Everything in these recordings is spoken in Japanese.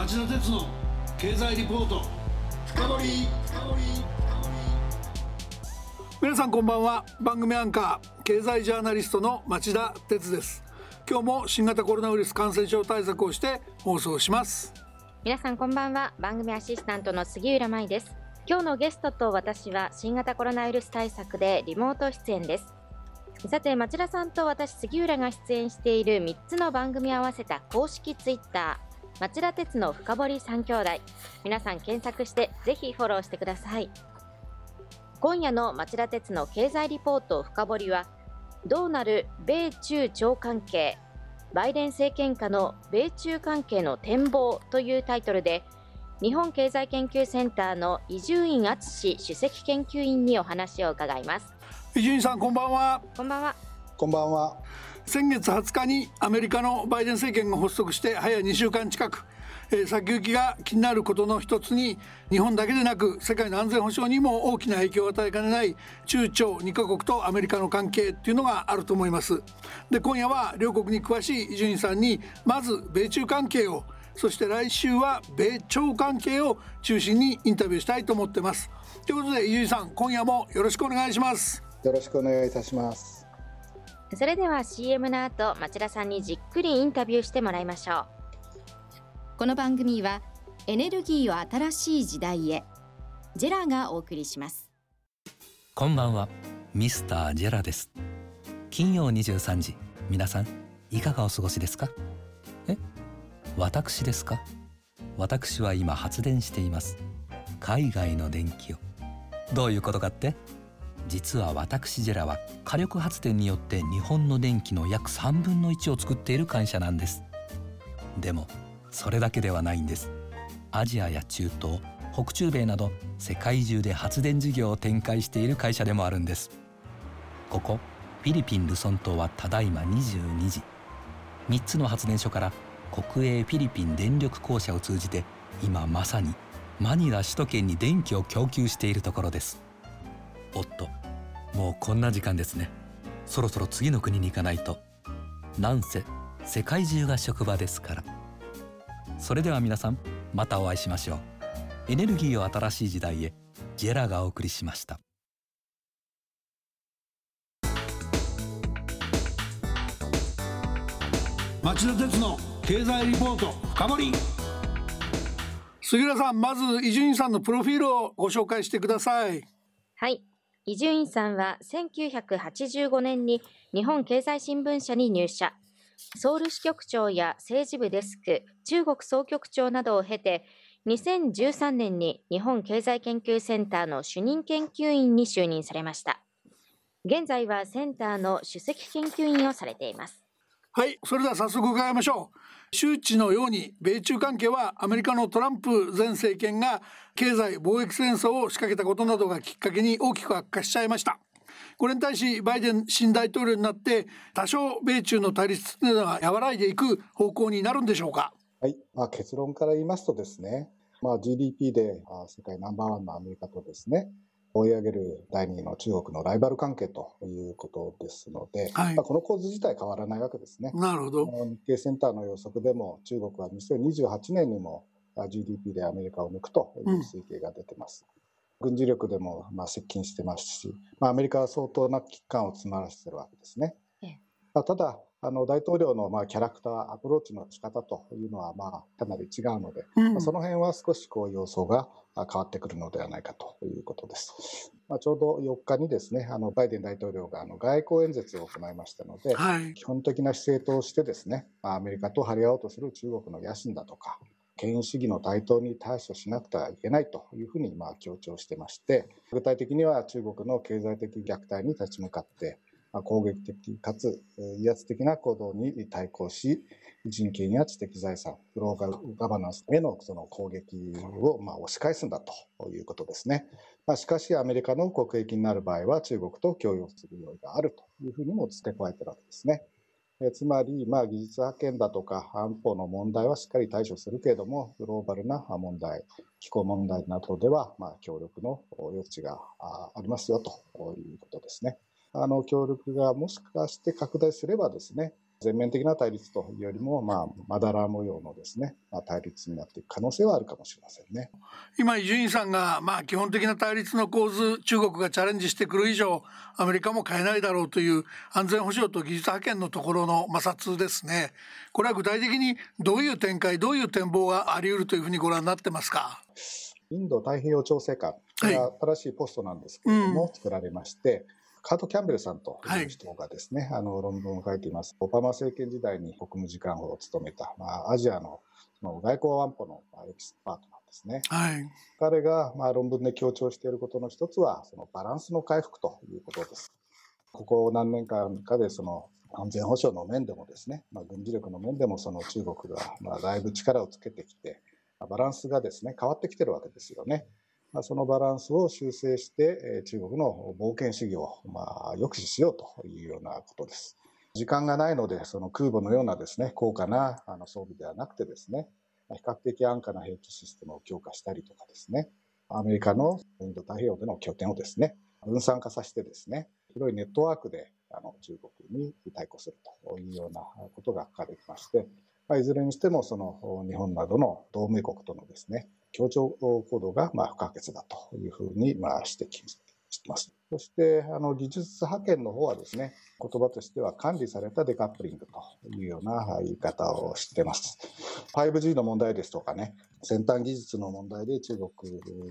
町田鉄の経済リポート。深掘皆さんこんばんは。番組アンカー経済ジャーナリストの町田鉄です。今日も新型コロナウイルス感染症対策をして放送します。皆さんこんばんは。番組アシスタントの杉浦舞です。今日のゲストと私は新型コロナウイルス対策でリモート出演です。さて町田さんと私杉浦が出演している3つの番組を合わせた公式ツイッター町田鉄の深堀三兄弟。皆さん検索してぜひフォローしてください。今夜の町田鉄の経済リポート深堀はどうなる米中朝関係バイデン政権下の米中関係の展望というタイトルで日本経済研究センターの伊集院敦首席研究員にお話を伺います。伊集院さんこんばんは。こんばんはこんばんは。先月20日にアメリカのバイデン政権が発足して早2週間近く。え先行きが気になることの一つに日本だけでなく世界の安全保障にも大きな影響を与えかねない中朝2カ国とアメリカの関係っていうのがあると思います。で今夜は両国に詳しい伊集院さんにまず米中関係をそして来週は米朝関係を中心にインタビューしたいと思ってます。ということで伊集院さん今夜もよろしくお願いします。よろしくお願いいたしますそれでは CM の後町田さんにじっくりインタビューしてもらいましょう。この番組はエネルギーを新しい時代へジェラがお送りします。こんばんはミスタージェラです。金曜23時皆さんいかがお過ごしですか？え？私ですか？私は今発電しています。海外の電気を。どういうことかって？実は私ジェラは火力発電によって日本の電気の約3分の1を作っている会社なんです。でもそれだけではないんです。アジアや中東北中米など世界中で発電事業を展開している会社でもあるんです。ここフィリピン・ルソン島はただいま22時。3つの発電所から国営フィリピン電力公社を通じて今まさにマニラ首都圏に電気を供給しているところです。おっともうこんな時間ですね。そろそろ次の国に行かないと。なんせ世界中が職場ですから。それでは皆さんまたお会いしましょう。エネルギーを新しい時代へジェラがお送りしました。町田鉄の経済リポート深掘杉浦さんまず伊集院さんのプロフィールをご紹介してください。はい伊集院さんは1985年に日本経済新聞社に入社ソウル支局長や政治部デスク、中国総局長などを経て、2013年に日本経済研究センターの主任研究員に就任されました。現在はセンターの首席研究員をされています。はい、それでは早速伺いましょう。周知のように米中関係はアメリカのトランプ前政権が経済貿易戦争を仕掛けたことなどがきっかけに大きく悪化しちゃいました。これに対しバイデン新大統領になって多少米中の対立というのは和らいでいく方向になるんでしょうか？はい、まあ、結論から言いますとですね、まあ、GDP で世界ナンバーワンのアメリカとですね追い上げる第2位の中国のライバル関係ということですので、はい、まあ、この構図自体変わらないわけですね。なるほど。日経センターの予測でも中国は2028年にも GDP でアメリカを抜くという推計が出てます。うん軍事力でもまあ接近してますし、まあ、アメリカは相当な危機感を詰まらせてるわけですね。まあ、ただあの大統領のまあキャラクターアプローチの仕方というのはまあかなり違うので、うん、まあ、その辺は少しこう様相が変わってくるのではないかということです。まあ、ちょうど4日にですねあのバイデン大統領があの外交演説を行いましたので、はい、基本的な姿勢としてですねアメリカと張り合おうとする中国の野心だとか権威主義の台頭に対処しなくてはいけないというふうにまあ強調してまして、具体的には中国の経済的虐待に立ち向かって、まあ、攻撃的かつ威圧的な行動に対抗し、人権や知的財産、グローバルガバナンスへのその攻撃をまあ押し返すんだということですね。まあ、しかし、アメリカの国益になる場合は中国と共有する用意があるというふうにも付け加えてるわけですね。えつまり、まあ、技術派遣だとか安保の問題はしっかり対処するけれども、グローバルな問題、気候問題などでは、まあ、協力の余地がありますよということですね。あの協力がもしかして拡大すればですね、全面的な対立というよりも、まあ、まだら模様のですね、まあ、対立になっていく可能性はあるかもしれませんね。今、伊集院さんが、まあ、基本的な対立の構図、中国がチャレンジしてくる以上、アメリカも変えないだろうという安全保障と技術覇権のところの摩擦ですね。これは具体的にどういう展開、どういう展望があり得るというふうにご覧になってますか？インド太平洋調整官、が新しいポストなんですけれども、はいうん、作られまして、カート・キャンベルさんという人がですね、はい、あの論文を書いています。オバマ政権時代に国務次官補を務めた、まあ、アジアの外交安保のエキスパートなんですね。はい、彼がまあ論文で強調していることの一つは、そのバランスの回復ということです。ここ何年間かでその安全保障の面でもですね、まあ、軍事力の面でもその中国がまあだいぶ力をつけてきて、バランスがですね変わってきてるわけですよね。そのバランスを修正して、中国の冒険主義をまあ抑止しようというようなことです。時間がないので、その空母のようなですね、高価なあの装備ではなくてですね、比較的安価な兵器システムを強化したりとかですね、アメリカのインド太平洋での拠点をですね、分散化させてですね、広いネットワークであの中国に対抗するというようなことが書かれていまして、まあ、いずれにしてもその日本などの同盟国とのですね、協調行動がまあ不可欠だというふうにまあ指摘しています。そして、あの、技術派遣の方はですね、言葉としては管理されたデカップリングというような言い方をしてます。5G の問題ですとかね、先端技術の問題で中国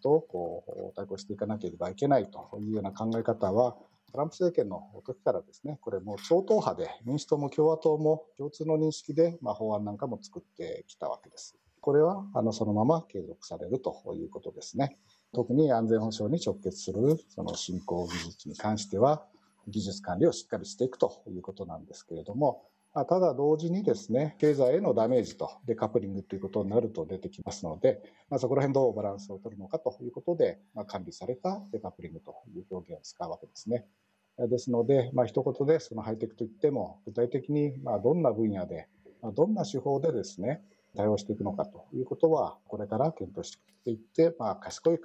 とこう対抗していかなければいけないというような考え方は、トランプ政権の時からですね、これも超党派で民主党も共和党も共通の認識で、まあ、法案なんかも作ってきたわけです。これはあのそのまま継続されるということですね。特に安全保障に直結するその振興技術に関しては、技術管理をしっかりしていくということなんですけれども、ただ同時にですね、経済へのダメージとデカップリングということになると出てきますので、まあ、そこら辺どうバランスを取るのかということで、まあ、管理されたデカップリングという表現を使うわけですね。ですので、まあ、一言でそのハイテクといっても、具体的にまあどんな分野で、どんな手法でですね、対応していくのかということは、これから検討していって、まあ、賢い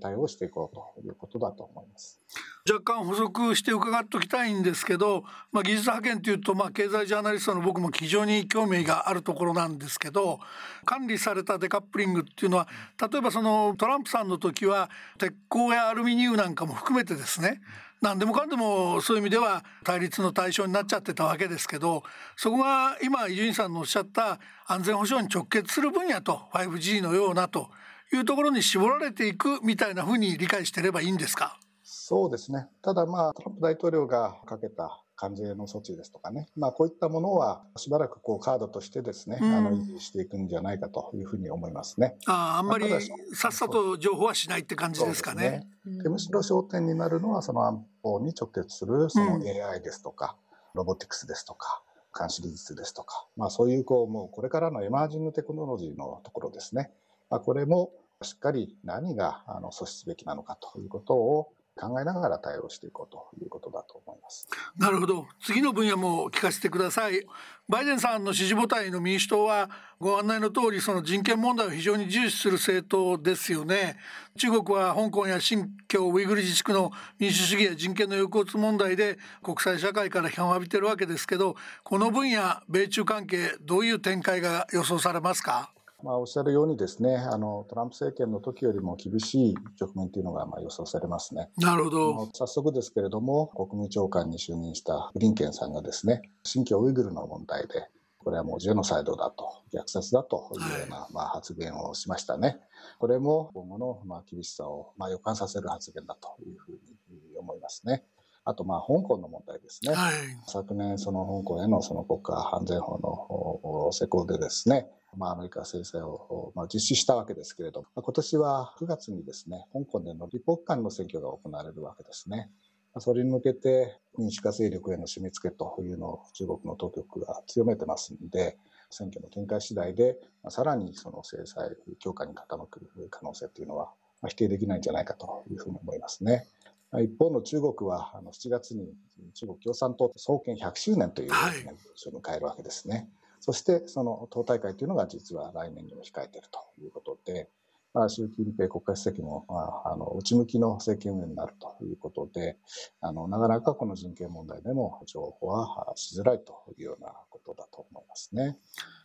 対応をしていこうということだと思います。若干補足して伺っておきたいんですけど、まあ、技術派遣というと、まあ、経済ジャーナリストの僕も非常に興味があるところなんですけど管理されたデカップリングっていうのは例えばそのトランプさんの時は鉄鋼やアルミニウムなんかも含めてですね何でもかんでもそういう意味では対立の対象になっちゃってたわけですけどそこが今伊集院さんのおっしゃった安全保障に直結する分野と 5G のようなというところに絞られていくみたいなふうに理解してればいいんですか？そうですね。ただまあトランプ大統領がかけた関税の措置ですとかね、まあ、こういったものはしばらくこうカードとしてですね、うん、あの維持していくんじゃないかというふうに思いますね。ああんまりさっさと情報はしないって感じですかね。ね。でむしろ焦点になるのはその安保に直結するその AI ですとか、うん、ロボティクスですとか監視技術ですとか、まあ、そういうこうもうこれからのエマージングテクノロジーのところですね、まあ、これもしっかり何があの阻止すべきなのかということを考えながら対応していこうということだと思います。なるほど。次の分野も聞かせてください。バイデンさんの支持母体の民主党はご案内の通りその人権問題を非常に重視する政党ですよね。中国は香港や新疆ウイグル自治区の民主主義や人権の抑圧問題で国際社会から批判を浴びてるわけですけど、この分野米中関係どういう展開が予想されますか？まあ、おっしゃるようにですね、あのトランプ政権の時よりも厳しい局面というのがまあ予想されますね。なるほど。早速ですけれども、国務長官に就任したブリンケンさんがですね、新疆ウイグルの問題で、これはもうジェノサイドだと、虐殺だというような、はい、まあ、発言をしましたね。これも今後のまあ厳しさをまあ予感させる発言だというふうに思いますね。あと、まあ、香港の問題ですね。はい、昨年、その香港へのその国家安全法の施行でですね、まあ、アメリカ制裁を、まあ、実施したわけですけれども、今年は9月にですね、香港での立法機関の選挙が行われるわけですね。それに向けて民主化勢力への締め付けというのを中国の当局が強めてますんで、選挙の展開次第で、さらにその制裁強化に傾く可能性というのは否定できないんじゃないかというふうに思いますね。一方の中国はあの7月に中国共産党創建100周年という年を迎えるわけですね。そしてその党大会というのが実は来年にも控えているということで、まあ、習近平国家主席も、あ、あの内向きの政権運営になるということであのなかなかこの人権問題でも情報はしづらいというようなことだと思いますね。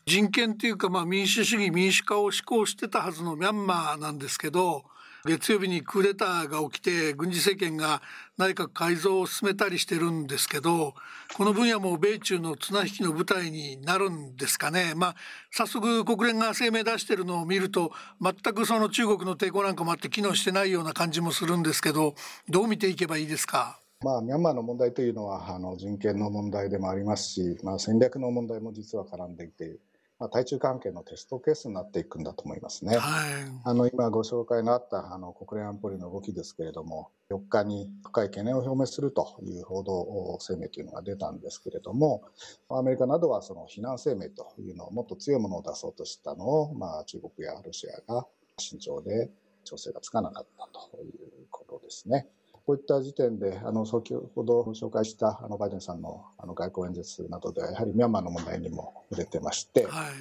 人権というか、まあ、民主主義民主化を志向してたはずのミャンマーなんですけど月曜日にクーデターが起きて軍事政権が内閣改造を進めたりしてるんですけどこの分野も米中の綱引きの舞台になるんですかね。まあ、早速国連が声明出してるのを見ると全くその中国の抵抗なんかもあって機能してないような感じもするんですけどどう見ていけばいいですか？まあ、ミャンマーの問題というのはあの人権の問題でもありますし、まあ、戦略の問題も実は絡んでいてまあ、対中関係のテストケースになっていくんだと思いますね。はい、あの今ご紹介のあったあの国連安保理の動きですけれども4日に深い懸念を表明するという報道声明というのが出たんですけれどもアメリカなどはその非難声明というのをもっと強いものを出そうとしたのを、まあ、中国やロシアが慎重で調整がつかなかったということですね。こういった時点で、あの先ほど紹介したあのバイデンさんのあの外交演説などでは、やはりミャンマーの問題にも触れてまして、はい、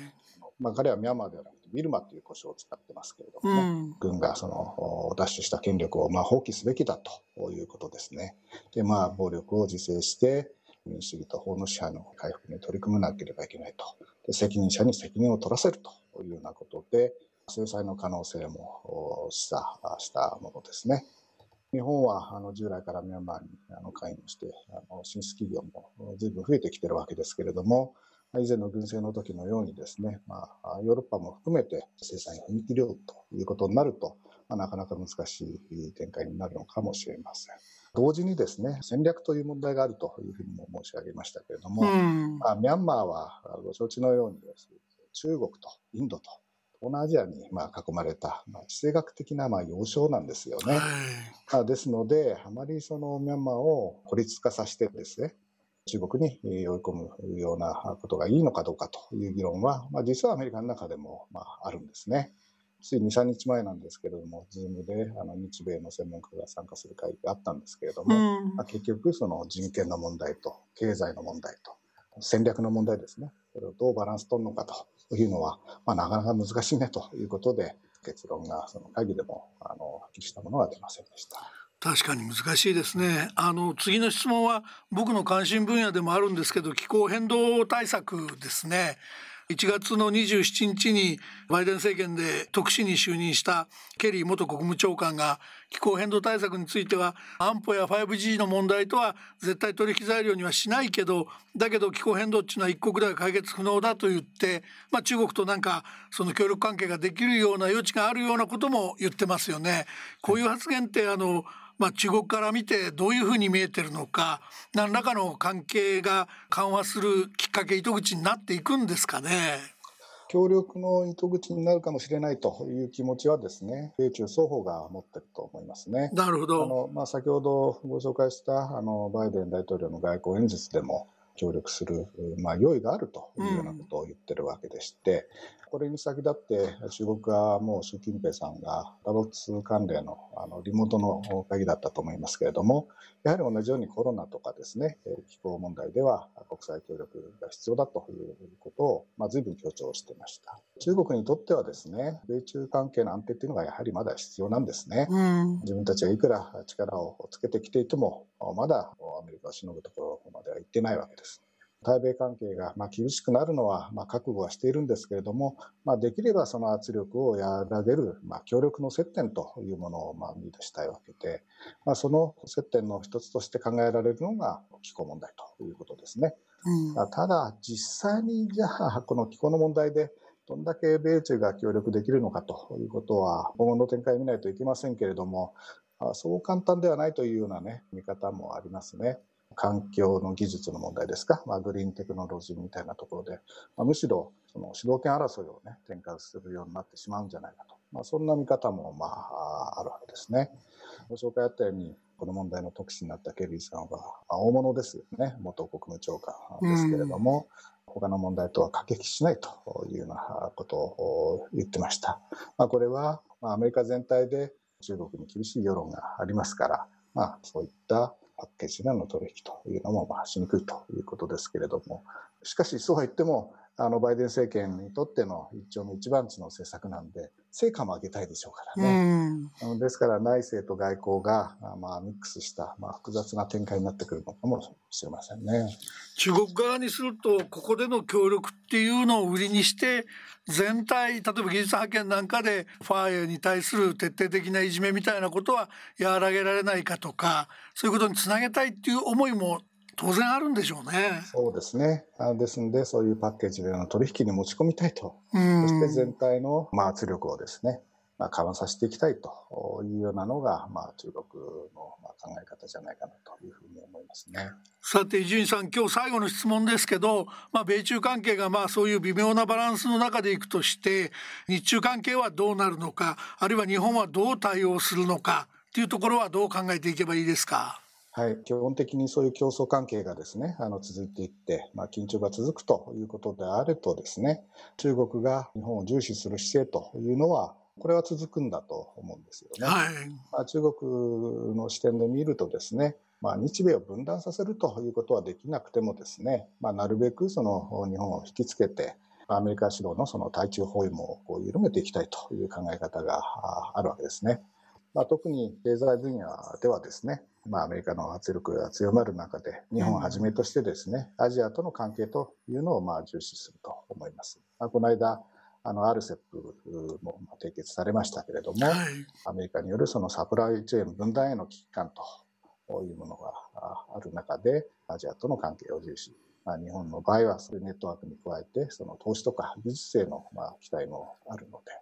まあ、彼はミャンマーではなくて、ビルマという呼称を使ってますけれども、ね、うん、軍がその奪取した権力をまあ放棄すべきだということですね。で、まあ、暴力を自制して、民主主義と法の支配の回復に取り組まなければいけないと。で責任者に責任を取らせるというようなことで、制裁の可能性も示唆したものですね。日本はあの従来からミャンマーにあの関与してあの進出企業も随分増えてきてるわけですけれども以前の軍政の時のようにですね、まあ、ヨーロッパも含めて制裁に踏み切るということになると、まあ、なかなか難しい展開になるのかもしれません。同時にですね戦略という問題があるというふうにも申し上げましたけれども、まあ、ミャンマーはご承知のようにです中国とインドと東南アジアにまあ囲まれた、まあ、地政学的なまあ要衝なんですよね。まあ、ですので、あまりそのミャンマーを孤立化させてですね、中国に追い込むようなことがいいのかどうかという議論は、まあ、実はアメリカの中でもまああるんですね。つい2、3日前なんですけれども、 Zoom であの日米の専門家が参加する会議があったんですけれども、うん、まあ、結局、その人権の問題と経済の問題と戦略の問題ですね、これをどうバランス取るのかとというのは、まあ、なかなか難しいねということで、結論がその会議でもあのはっきりしたものは出ませんでした。確かに難しいですね。あの次の質問は僕の関心分野でもあるんですけど気候変動対策ですね。1月の27日にバイデン政権で特使に就任したケリー元国務長官が気候変動対策については安保や 5G の問題とは絶対取引材料にはしないけどだけど気候変動っていうのは一国では解決不能だと言って、まあ、中国となんかその協力関係ができるような余地があるようなことも言ってますよね。こういう発言ってあのまあ、中国から見てどういうふうに見えてるのか何らかの関係が緩和するきっかけ糸口になっていくんですかね。協力の糸口になるかもしれないという気持ちはですね、米中双方が持ってると思いますね。なるほど。あのまあ、先ほどご紹介したあのバイデン大統領の外交演説でも協力する、まあ、用意があるというようなことを言ってるわけでして、これに先立って中国側も習近平さんがダボス関連のあのリモートの会議だったと思いますけれどもやはり同じようにコロナとかですね気候問題では国際協力が必要だということを、まあ、随分強調してました。中国にとってはですね米中関係の安定っていうのがやはりまだ必要なんですね、うん、自分たちがいくら力をつけてきていてもまだアメリカをしのぐところまでは行ってないわけです対米関係がま厳しくなるのはま覚悟はしているんですけれども、まあ、できればその圧力を和らげるま協力の接点というものをま見出したいわけで、まあ、その接点の一つとして考えられるのが気候問題ということですね。うん、ただ実際にじゃあこの気候の問題でどんだけ米中が協力できるのかということは今後の展開を見ないといけませんけれどもそう簡単ではないというようなね見方もありますね。環境の技術の問題ですか、まあ、グリーンテクノロジーみたいなところで、まあ、むしろその主導権争いを、ね、展開するようになってしまうんじゃないかと、まあ、そんな見方も、まあ、あるわけですね。ご紹介あったように、この問題の特使になったケリーさんは大物ですよね、元国務長官ですけれども、他の問題とは駆け引きしないというようなことを言ってました。まあ、これは、まあ、アメリカ全体で中国に厳しい世論がありますから、まあ、そういったパッケージでの取引というのもまあしにくいということですけれども、しかしそうは言っても、あのバイデン政権にとっての一丁目一番地の政策なんで、成果も上げたいでしょうからね。うん、ですから内政と外交が、まあ、ミックスした、まあ、複雑な展開になってくるのかもしれませんね。中国側にするとここでの協力っていうのを売りにして全体例えば技術派遣なんかでファーエに対する徹底的ないじめみたいなことは和らげられないかとかそういうことにつなげたいっていう思いも当然あるんでしょうね。そうですね。ですので、そういうパッケージでの取引に持ち込みたいと。そして全体の、まあ、圧力をですね、まあ、緩和させていきたいというようなのが、まあ、中国の考え方じゃないかなというふうに思いますね。さて伊集院さん今日最後の質問ですけど、まあ、米中関係がまあそういう微妙なバランスの中でいくとして日中関係はどうなるのかあるいは日本はどう対応するのかっていうところはどう考えていけばいいですか？はい、基本的にそういう競争関係がですね、あの続いていって、まあ、緊張が続くということであるとですね、中国が日本を重視する姿勢というのは、これは続くんだと思うんですよね。はい、まあ、中国の視点で見るとですね、まあ、日米を分断させるということはできなくてもですね、まあ、なるべくその日本を引きつけて、アメリカ主導のその対中包囲網を緩めていきたいという考え方があるわけですね。まあ、特に経済分野ではですね、まあ、アメリカの圧力が強まる中で、日本をはじめとしてですね、アジアとの関係というのをまあ重視すると思います。まあ、この間、あの、RCEP も締結されましたけれども、はい、アメリカによるそのサプライチェーン分断への危機感というものがある中で、アジアとの関係を重視。まあ、日本の場合は、そういうネットワークに加えて、その投資とか技術性のまあ期待もあるので、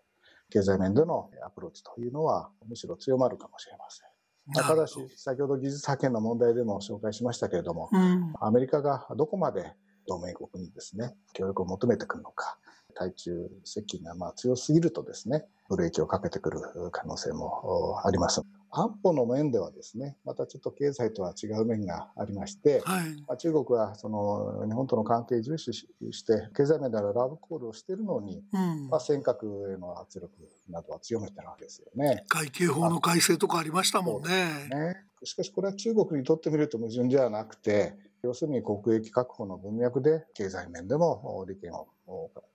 経済面でのアプローチというのは、むしろ強まるかもしれません。ただし、先ほど技術派遣の問題でも紹介しましたけれども、うん、アメリカがどこまで同盟国にですね、協力を求めてくるのか、対中接近がまあ強すぎるとですね、ブレーキをかけてくる可能性もあります。安保の面ではですね、またちょっと経済とは違う面がありまして、はい、まあ、中国はその日本との関係重視して、経済面ではラブコールをしているのに、うん、まあ、尖閣への圧力などは強めてるわけですよね。海警法の改正とかありましたもんね。ねしかしこれは中国にとってみると矛盾ではなくて、要するに国益確保の文脈で経済面でも利権を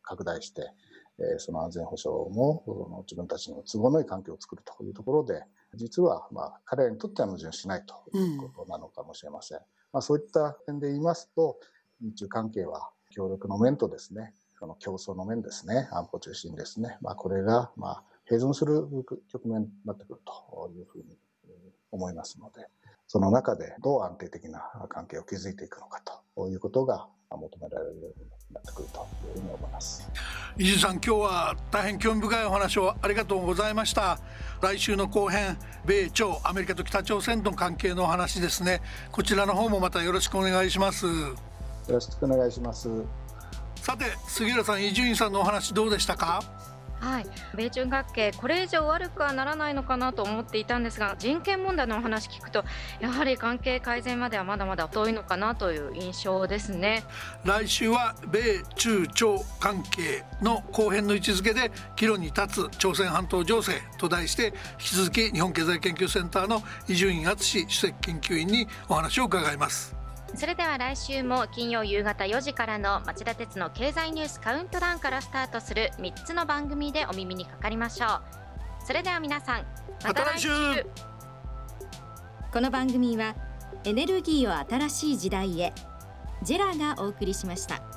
拡大して、その安全保障も自分たちの都合のいい環境を作るというところで、実はまあ彼らにとっては矛盾しないということなのかもしれません。うん、まあ、そういった点で言いますと、日中関係は協力の面とですね、その競争の面ですね、安保中心ですね、まあ、これがまあ併存する局面になってくるというふうに思いますので、その中でどう安定的な関係を築いていくのかということが求められるようになってくるとに思います。伊集さん今日は大変興味深いお話をありがとうございました。来週の後編米朝アメリカと北朝鮮との関係のお話ですね。こちらの方もまたよろしくお願いします。よろしくお願いします。さて杉浦さん伊集院さんのお話どうでしたか？はい、米中関係これ以上悪くはならないのかなと思っていたんですが人権問題のお話聞くとやはり関係改善まではまだまだ遠いのかなという印象ですね。来週は米中朝関係の後編の位置づけで岐路に立つ朝鮮半島情勢と題して引き続き日本経済研究センターの伊集院敦主席研究員にお話を伺います。それでは来週も金曜夕方4時からの町田鉄の経済ニュースカウントダウンからスタートする3つの番組でお耳にかかりましょうそれでは皆さんまた来週この番組はエネルギーを新しい時代へジェラがお送りしました。